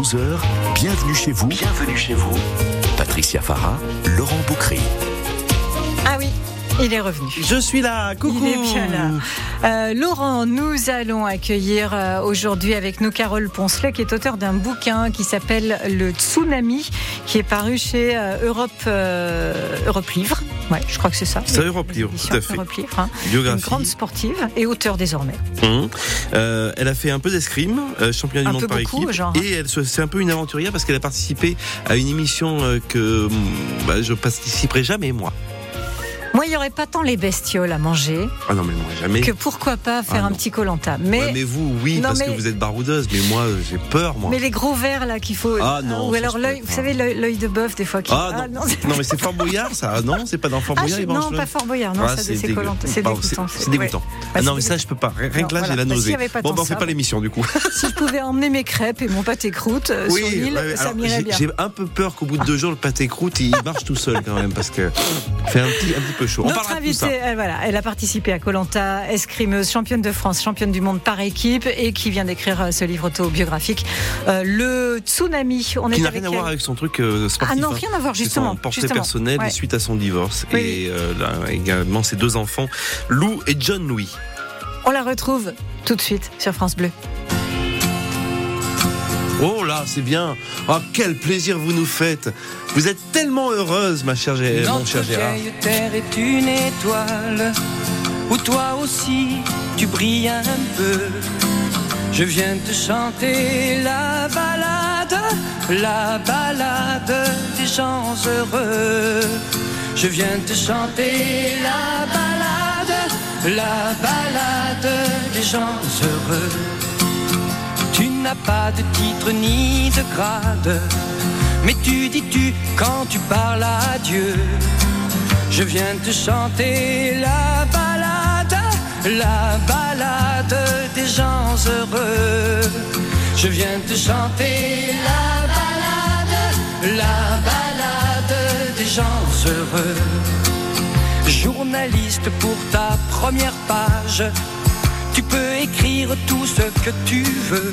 11h, bienvenue chez vous. Bienvenue chez vous. Patricia Farah, Laurent Boucry. Ah oui, il est revenu. Je suis là, coucou. Il est bien là. Euh, Laurent, nous allons accueillir euh, aujourd'hui avec nous Carole Poncelet, qui est auteur d'un bouquin qui s'appelle Le Tsunami, qui est paru chez euh, Europe, euh, Europe Livre. Ouais, je crois que c'est ça. C'est Europe Livre, tout à fait. Europe Livre, hein. Une grande sportive et auteur désormais. Hum. Euh, elle a fait un peu d'escrime, championne Un du monde par beaucoup, équipe. genre. Et elle, c'est un peu une aventurière parce qu'elle a participé à une émission que hum, bah, je participerai jamais moi. Moi, il n'y aurait pas tant les bestioles à manger Ah non mais moi jamais. que pourquoi pas faire Ah un petit colanta. Mais, Ouais, mais vous, oui, Non, parce que vous êtes baroudeuse, mais moi, j'ai peur, moi. mais les gros verres là qu'il faut. Ah non, Ou alors l'œil, vous savez, l'œil de bœuf des fois qui. Ah, non. c'est- Non, mais c'est Fort Boyard, ça. Ah, Non, c'est pas dans Fort Ah, Boyard, je- non, pas Fort Boyard, non, Ah, c'est c'est dégoûtant. C'est dégoûtant. Ah non, mais ça, je peux pas. Rien que là, j'ai la nausée. Bon, bah, on fait pas l'émission, du coup. Si je pouvais emmener mes crêpes et mon pâté croûte euh, sur l'île, ça m'irait j'ai- bien. J'ai un peu peur qu'au bout de deux jours, le pâté croûte, il marche tout seul quand même, parce que fait un petit, un petit peu chaud. On Notre parlera de tout ça. invitée, elle, voilà, elle a participé à Colanta, escrimeuse, championne de France, championne du monde par équipe et qui vient d'écrire euh, ce livre autobiographique, euh, Le Tsunami. On Qui n'a rien à voir avec son truc euh, sportif. Ah non, hein. rien à voir, justement. son portrait justement. personnel Ouais. suite à son divorce. Oui, et euh, là, également ses deux enfants, Lou et John Louis. On la retrouve tout de suite sur France Bleu. Oh là, c'est bien. Oh, quel plaisir vous nous faites. Vous êtes tellement heureuse, ma chère, mon cher Gérard. terre est une étoile où toi aussi tu brilles un peu. Je viens te chanter la balade, la balade des gens heureux. Je viens te chanter la balade, la balade des gens heureux. N'as pas de titre ni de grade, mais tu dis tu quand tu parles à Dieu? Je viens te chanter la balade, la balade des gens heureux. Je viens te chanter la balade, la balade des gens heureux. Journaliste pour ta première page, tu peux écrire tout ce que tu veux.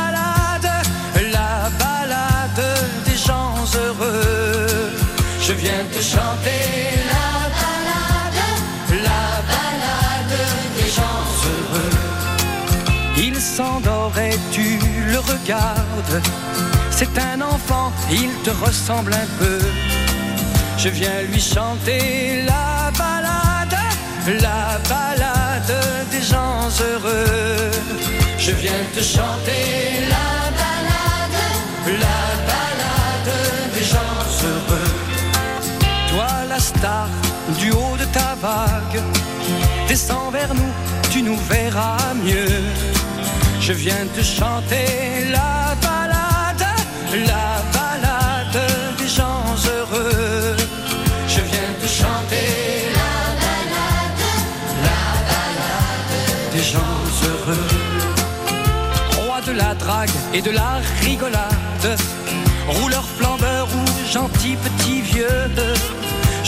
Je viens te chanter la balade, la balade des gens heureux. Il s'endort et tu le regardes. C'est un enfant, il te ressemble un peu. Je viens lui chanter la balade, la balade des gens heureux. Je viens te chanter la du haut de ta vague, descends vers nous, tu nous verras mieux. Je viens te chanter la balade, la balade des gens heureux. Je viens te chanter la balade, la balade des gens heureux. Roi de la drague et de la rigolade, rouleur flambeur ou gentil petit vieux.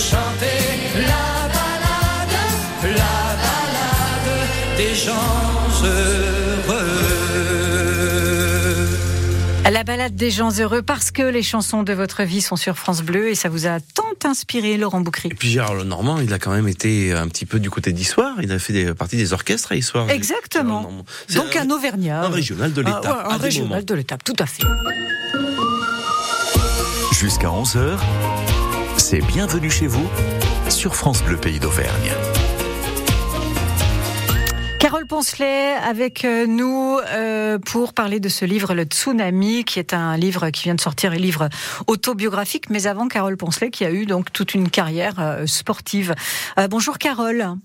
Chanter la balade, la balade des gens heureux. La balade des gens heureux parce que les chansons de votre vie sont sur France Bleu et ça vous a tant inspiré, Laurent Boucry. Et puis Gérard Lenormand, il a quand même été un petit peu du côté d'Histoire. Il a fait des, partie des orchestres à Histoire. Exactement. Donc un Auvergnat. un régional de Ah, ouais, à un régional de l'État, tout à fait. Jusqu'à 11h, Bienvenue chez vous sur France Bleu Pays d'Auvergne. Carole Poncelet avec euh, nous euh, pour parler de ce livre, Le Tsunami, qui est un livre qui vient de sortir, un livre autobiographique, mais avant Carole Poncelet qui a eu donc toute une carrière euh, sportive. bonjour Carole.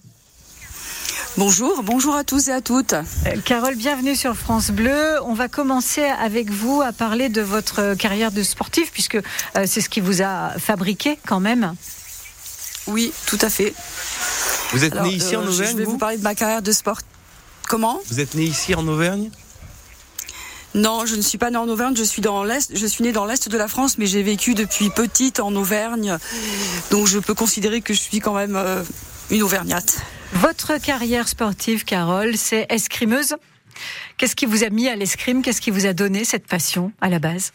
Bonjour, bonjour à tous et à toutes. Carole, bienvenue sur France Bleu. On va commencer avec vous à parler de votre carrière de sportive, puisque c'est ce qui vous a fabriqué quand même. Oui, tout à fait. Vous êtes né ici en euh, Auvergne Je vais vous, parler de ma carrière de sport. Comment? Vous êtes né ici en Auvergne? Non, je ne suis pas née en Auvergne, je suis dans l'est, je suis née dans l'est de la France, mais j'ai vécu depuis petite en Auvergne, donc je peux considérer que je suis quand même euh, une Auvergnate. Votre carrière sportive, Carole, c'est escrimeuse. Qu'est-ce qui vous a mis à l'escrime? Qu'est-ce qui vous a donné cette passion à la base?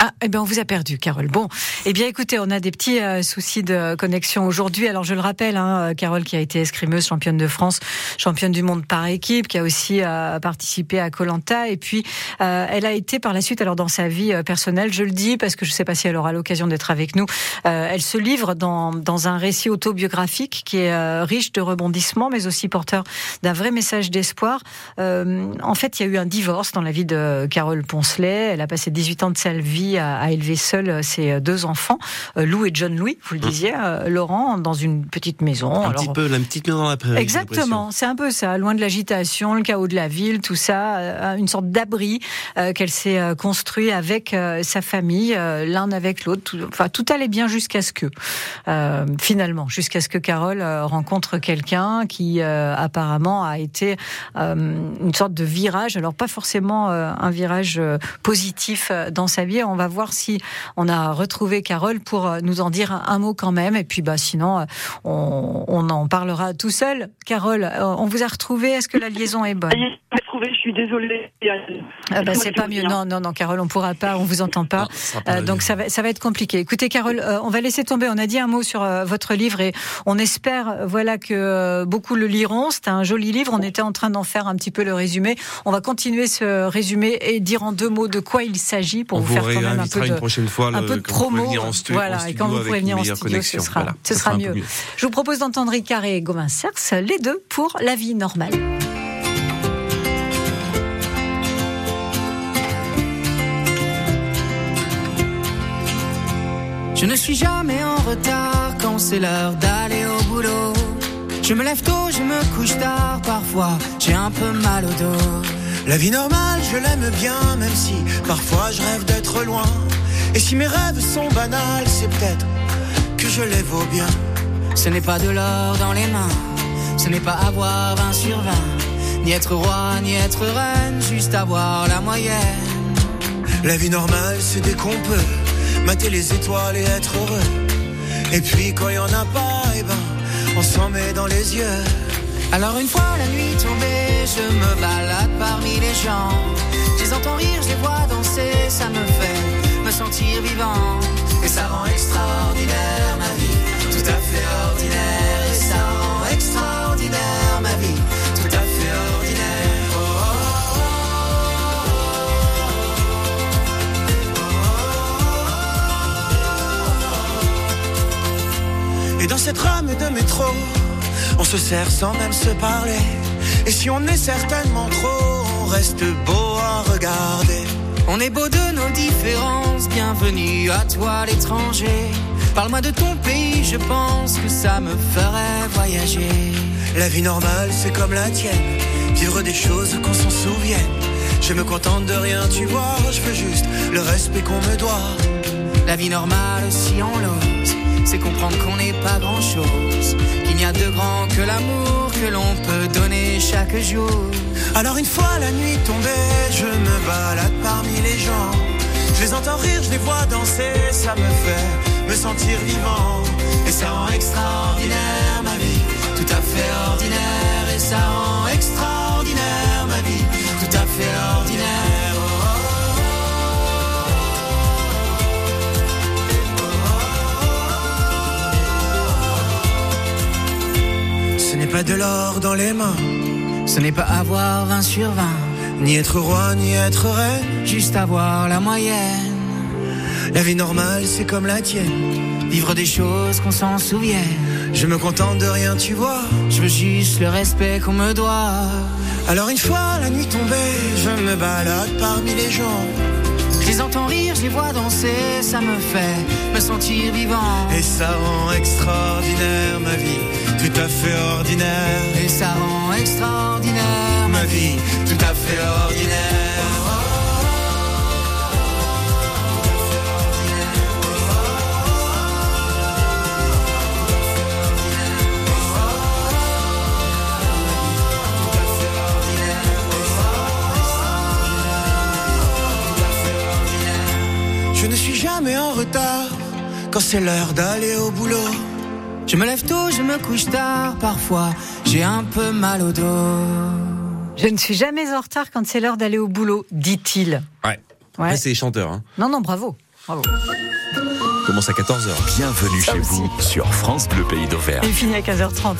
Ah, eh bien, on vous a perdu, Carole. Bon, eh bien, écoutez, on a des petits euh, soucis de connexion aujourd'hui. Alors, je le rappelle, hein, Carole qui a été escrimeuse, championne de France, championne du monde par équipe, qui a aussi euh, participé à Colanta, et puis euh, elle a été par la suite, alors dans sa vie personnelle, je le dis parce que je ne sais pas si elle aura l'occasion d'être avec nous. elle se livre dans dans un récit autobiographique qui est riche de rebondissements, mais aussi porteur d'un vrai message d'espoir. en fait, il y a eu un divorce dans la vie de Carole Poncelet. Elle a passé 18 ans de sa vie à, élever seul euh, ses euh, deux enfants, euh, Lou et John Louis, vous le mmh. disiez, Laurent, dans une petite maison. Un petit peu, la petite maison dans la prairie. Exactement, c'est un peu ça, loin de l'agitation, le chaos de la ville, tout ça, une sorte d'abri qu'elle s'est construit avec sa famille, l'un avec l'autre. enfin, tout allait bien jusqu'à ce que, finalement, jusqu'à ce que Carole rencontre quelqu'un qui apparemment a été une sorte de virage, alors pas forcément un virage positif dans sa vie. On va voir si on a retrouvé Carole pour euh, nous en dire un mot quand même. Et puis, bah, sinon, euh, on, en parlera tout seul. Carole, euh, on vous a retrouvé. Est-ce que la liaison est bonne? Je suis désolée. Ah bah, c'est pas mieux. Non, non, non, Carole, on pourra pas, on vous entend pas. donc ça va, ça va être compliqué. Écoutez, Carole, on va laisser tomber. On a dit un mot sur votre livre et on espère, voilà, que beaucoup le liront. C'est un joli livre. On était en train d'en faire un petit peu le résumé. On va continuer ce résumé et dire en deux mots de quoi il s'agit pour vous, faire quand même un peu de, une prochaine fois, un peu de promo. voilà, et quand vous pourrez venir en studio, ce sera, ce sera mieux. Je vous propose d'entendre Ricard et Gauvin Cers, les deux pour la vie normale. Je ne suis jamais en retard quand c'est l'heure d'aller au boulot. Je me lève tôt, je me couche tard, parfois j'ai un peu mal au dos. La vie normale, je l'aime bien, même si parfois je rêve d'être loin. Et si mes rêves sont banals, c'est peut-être que je les vaux bien. Ce n'est pas de l'or dans les mains, ce n'est pas avoir 20 sur 20, ni être roi, ni être reine, juste avoir la moyenne. La vie normale, c'est dès qu'on peut mater les étoiles et être heureux. Et puis quand il y en a pas, eh ben, on s'en met dans les yeux. Alors une fois la nuit tombée, je me balade parmi les gens. Je les entends rire, je les vois danser, ça me fait me sentir vivant. Et ça rend extraordinaire ma vie, tout à fait ordinaire. Et ça rend extraordinaire ma vie, tout à fait ordinaire. Et dans cette rame de métro, on se sert sans même se parler. Et si on est certainement trop, on reste beau à regarder. On est beau de nos différences, bienvenue à toi l'étranger. Parle-moi de ton pays, je pense que ça me ferait voyager. La vie normale, c'est comme la tienne, vivre des choses qu'on s'en souvienne. Je me contente de rien, tu vois, je veux juste le respect qu'on me doit. La vie normale, si on l'ose, c'est comprendre qu'on n'est pas grand-chose de grand que l'amour que l'on peut donner chaque jour. Alors une fois la nuit tombée, je me balade parmi les gens. Je les entends rire, je les vois danser, ça me fait me sentir vivant. Et ça rend extraordinaire ma vie, tout à fait ordinaire. Et ça rend pas de l'or dans les mains. Ce n'est pas avoir 20 sur 20. Ni être roi, ni être reine. Juste avoir la moyenne. La vie normale, c'est comme la tienne. Vivre des choses qu'on s'en souvienne. Je me contente de rien, tu vois. Je veux juste le respect qu'on me doit. Alors une fois la nuit tombée, je me balade parmi les gens. Je les entends rire, je les vois danser, ça me fait me sentir vivant. Et ça rend extraordinaire ma vie, tout à fait ordinaire. Et ça rend extraordinaire ma vie, tout à fait ordinaire. Quand c'est l'heure d'aller au boulot. Je me lève tôt, je me couche tard, parfois j'ai un peu mal au dos. Je ne suis jamais en retard quand c'est l'heure d'aller au boulot, dit-il. Ouais. Après, c'est les chanteurs. Hein. Non, non, bravo. Bravo. Commence à 14h. Bienvenue Ça chez aussi. vous sur France Bleu Pays d'Auvergne. Il finit à 15h30.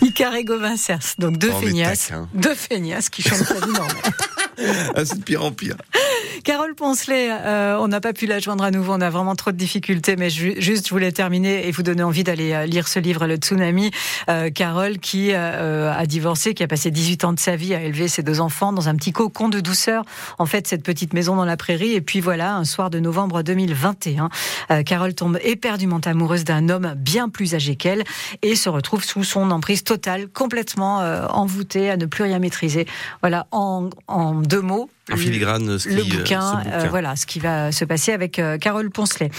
Icar et Gauvin Cers, donc deux Oh, feignasses, hein. deux feignasses qui chantent la vie normale. Ah, c'est de pire en pire. Carole Poncelet, euh, on n'a pas pu la joindre à nouveau, on a vraiment trop de difficultés, mais ju- juste je voulais terminer et vous donner envie d'aller euh, lire ce livre, Le Tsunami. Euh, Carole qui euh, a divorcé, qui a passé 18 ans de sa vie à élever ses deux enfants dans un petit cocon de douceur, en fait cette petite maison dans la prairie, et puis voilà, un soir de novembre 2021, euh, Carole tombe éperdument amoureuse d'un homme bien plus âgé qu'elle et se retrouve sous son emprise totale, complètement euh, envoûtée à ne plus rien maîtriser. Voilà, en, en deux mots. En filigrane, ce le qui, euh, bouquin, ce euh, bouquin. voilà ce qui va se passer avec euh, Carole Poncelet.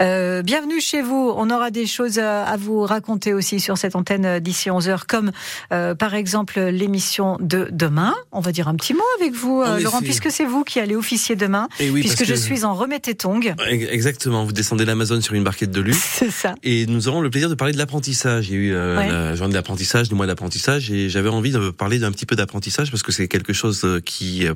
Euh, bienvenue chez vous. On aura des choses à vous raconter aussi sur cette antenne d'ici 11 heures, comme euh, par exemple l'émission de demain. On va dire un petit mot avec vous, En Laurent, puisque c'est vous qui allez officier demain, Et oui, puisque je suis en remet tes tongs. Exactement, vous descendez l'Amazon sur une barquette de luxe. C'est ça. Et nous aurons le plaisir de parler de l'apprentissage. Il y a eu euh, Ouais. la journée de l'apprentissage, du mois d'apprentissage, et j'avais envie de parler d'un petit peu d'apprentissage parce que c'est quelque chose qui euh,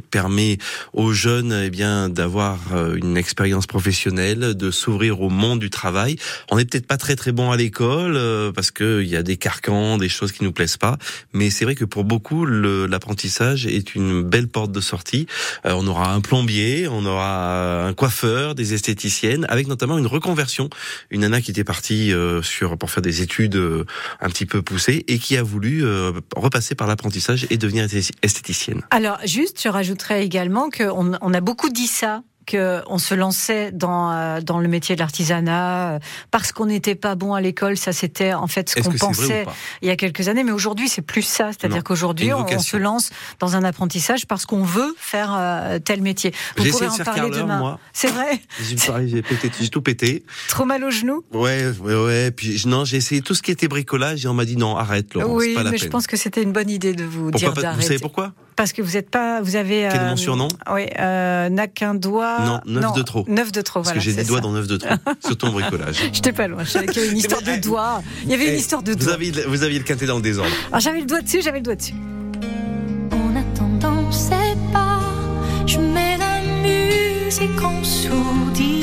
aux jeunes eh bien d'avoir euh, une expérience professionnelle, de s'ouvrir au monde du travail. On n'est peut-être pas très très bon à l'école euh, parce que il y a des carcans, des choses qui nous plaisent pas, mais c'est vrai que pour beaucoup l'apprentissage est une belle porte de sortie. Euh, on aura un plombier, on aura un coiffeur, des esthéticiennes, avec notamment une reconversion une nana qui était partie sur pour faire des études un petit peu poussées et qui a voulu repasser par l'apprentissage et devenir esthé- esthéticienne. Alors, juste, je rajouterais également qu'on on a beaucoup dit ça qu'on se lançait dans euh, dans le métier de l'artisanat euh, parce qu'on n'était pas bon à l'école, ça c'était en fait ce qu'on pensait il y a quelques années, mais aujourd'hui c'est plus ça, c'est-à-dire qu'aujourd'hui on, on se lance dans un apprentissage parce qu'on veut faire euh, tel métier. Vous pourrez en parler demain. moi. C'est vrai, J'ai tout pété. trop mal au genou. Ouais, ouais, ouais. Puis non, j'ai essayé tout ce qui était bricolage et on m'a dit non, arrête, Laurent, oui, pas la mais peine. je pense que c'était une bonne idée de vous Pourquoi dire pas- Vous d'arrêter. savez pourquoi? Parce que vous êtes pas, vous avez. Quel est mon surnom Oui, euh, n'a qu'un doigt. Non, neuf de trop. Neuf de trop. Parce voilà, que j'ai des doigts dans neuf de trop, surtout en bricolage. J'étais pas loin. Je savais qu'il y avait une histoire de doigts. Il y avait une Eh, histoire de Vous doigts. aviez, vous aviez le quintet dans le désordre. Alors j'avais le doigt dessus, j'avais le doigt dessus. En attendant, c'est pas. Je mets la musique en sourdine.